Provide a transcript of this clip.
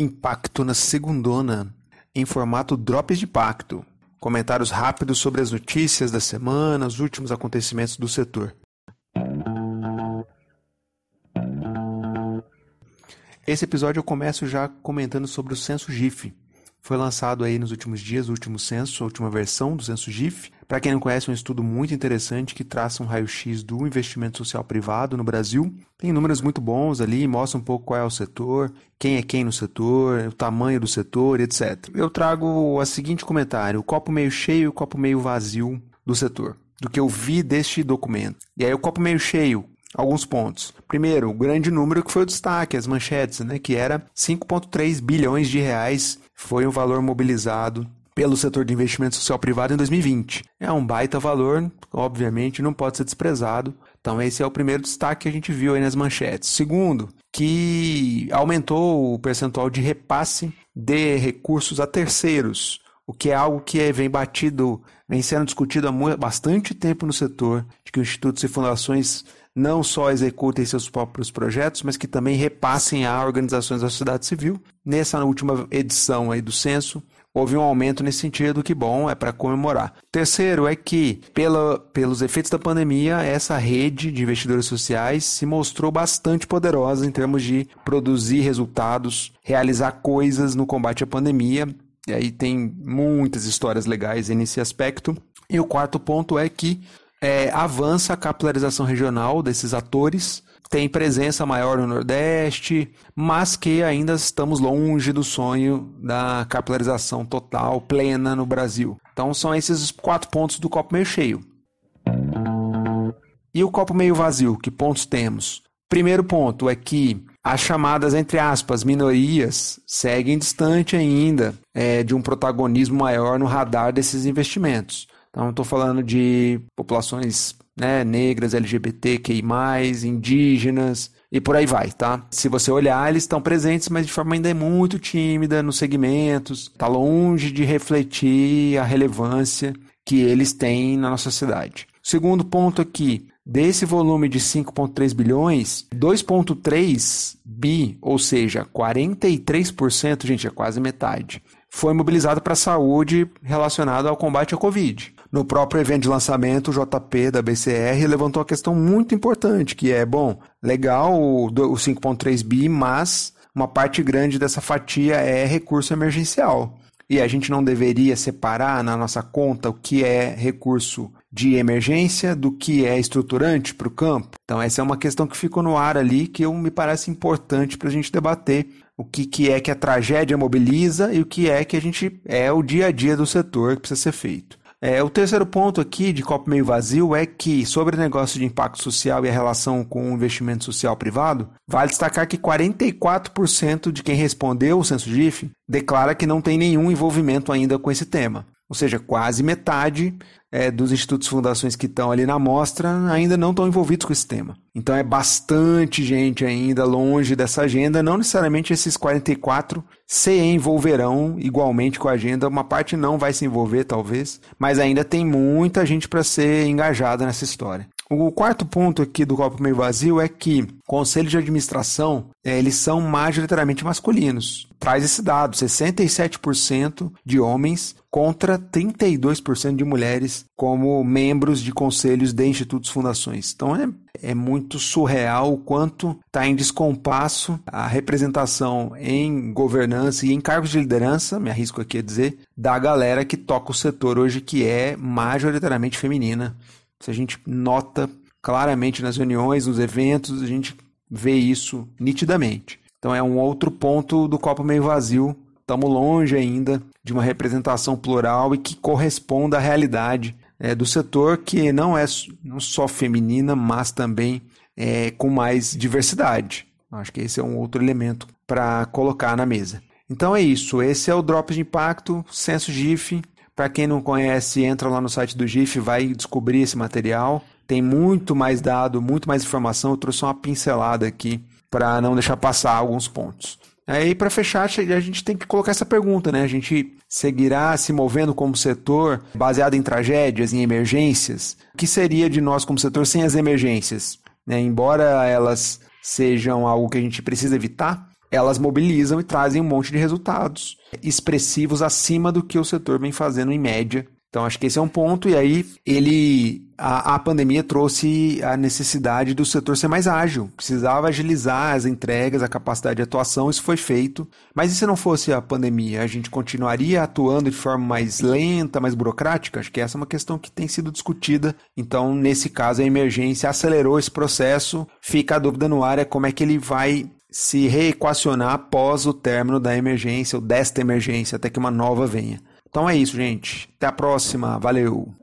Impacto na segundona, em formato Drops de Pacto. Comentários rápidos sobre as notícias da semana, os últimos acontecimentos do setor. Esse episódio eu começo já comentando sobre o censo GIF. Foi lançado aí nos últimos dias o último censo, a última versão do censo GIF. Para quem não conhece, é um estudo muito interessante que traça um raio-x do investimento social privado no Brasil. Tem números muito bons ali, mostra um pouco qual é o setor, quem é quem no setor, o tamanho do setor, etc. Eu trago o seguinte comentário: o copo meio cheio e o copo meio vazio do setor, do que eu vi deste documento. E aí o copo meio cheio, alguns pontos. Primeiro, o grande número que foi o destaque, as manchetes, né, que era 5,3 bilhões de reais foi o valor mobilizado pelo setor de investimento social privado em 2020. É um baita valor, obviamente não pode ser desprezado. Então esse é o primeiro destaque que a gente viu aí nas manchetes. Segundo, que aumentou o percentual de repasse de recursos a terceiros, o que é algo que vem batido, vem sendo discutido há bastante tempo no setor, de que institutos e fundações não só executem seus próprios projetos, mas que também repassem a organizações da sociedade civil. Nessa última edição aí do censo, houve um aumento nesse sentido, que bom, é para comemorar. Terceiro é que, pela, pelos efeitos da pandemia, essa rede de investidores sociais se mostrou bastante poderosa em termos de produzir resultados, realizar coisas no combate à pandemia. E aí tem muitas histórias legais nesse aspecto. E o quarto ponto é que é, avança a capilarização regional desses atores, tem presença maior no Nordeste, mas que ainda estamos longe do sonho da capilarização total, plena no Brasil. Então são esses quatro pontos do copo meio cheio. E o copo meio vazio, que pontos temos? Primeiro ponto é que as chamadas, entre aspas, minorias seguem distante ainda é, de um protagonismo maior no radar desses investimentos. Então, estou falando de populações né, negras, LGBTQI, indígenas e por aí vai, tá? Se você olhar, eles estão presentes, mas de forma ainda muito tímida nos segmentos, está longe de refletir a relevância que eles têm na nossa cidade. Segundo ponto aqui, desse volume de 5,3 bilhões, 2,3 bi, ou seja, 43%, gente, é quase metade, foi mobilizado para a saúde relacionado ao combate à Covid. No próprio evento de lançamento, o JP da BCR levantou a questão muito importante, que é, bom, legal o 5.3 bi, mas uma parte grande dessa fatia é recurso emergencial. E a gente não deveria separar na nossa conta o que é recurso de emergência do que é estruturante para o campo. Então, essa é uma questão que ficou no ar ali que eu, me parece importante para a gente debater o que, que é que a tragédia mobiliza e o que é que a gente é o dia a dia do setor que precisa ser feito. É, o terceiro ponto aqui de copo meio vazio é que, sobre o negócio de impacto social e a relação com o investimento social privado, vale destacar que 44% de quem respondeu o censo GIF declara que não tem nenhum envolvimento ainda com esse tema. Ou seja, quase metade é, dos institutos e fundações que estão ali na amostra ainda não estão envolvidos com esse tema. Então é bastante gente ainda longe dessa agenda. Não necessariamente esses 44 se envolverão igualmente com a agenda. Uma parte não vai se envolver, talvez, mas ainda tem muita gente para ser engajada nessa história. O quarto ponto aqui do copo meio vazio é que conselhos de administração é, eles são majoritariamente masculinos. Traz esse dado: 67% de homens contra 32% de mulheres como membros de conselhos de institutos fundações. Então é, é muito surreal o quanto está em descompasso a representação em governança e em cargos de liderança, me arrisco aqui a dizer, da galera que toca o setor hoje, que é majoritariamente feminina. Se a gente nota claramente nas reuniões, nos eventos, a gente vê isso nitidamente. Então é um outro ponto do copo meio vazio. Estamos longe ainda de uma representação plural e que corresponda à realidade é, do setor, que não é não só feminina, mas também é, com mais diversidade. Acho que esse é um outro elemento para colocar na mesa. Então é isso. Esse é o Drops de Impacto, Censo GIF. Para quem não conhece, entra lá no site do GIF, vai descobrir esse material. Tem muito mais dado, muito mais informação. Eu trouxe uma pincelada aqui para não deixar passar alguns pontos. Aí, para fechar, a gente tem que colocar essa pergunta, né? A gente seguirá se movendo como setor baseado em tragédias, em emergências? O que seria de nós como setor sem as emergências? Né? Embora elas sejam algo que a gente precisa evitar, elas mobilizam e trazem um monte de resultados expressivos acima do que o setor vem fazendo em média. Então acho que esse é um ponto, e aí ele. A, a pandemia trouxe a necessidade do setor ser mais ágil. Precisava agilizar as entregas, a capacidade de atuação, isso foi feito. Mas e se não fosse a pandemia? A gente continuaria atuando de forma mais lenta, mais burocrática? Acho que essa é uma questão que tem sido discutida. Então, nesse caso, a emergência acelerou esse processo. Fica a dúvida no ar é como é que ele vai se reequacionar após o término da emergência ou desta emergência, até que uma nova venha. Então é isso, gente. Até a próxima. Valeu!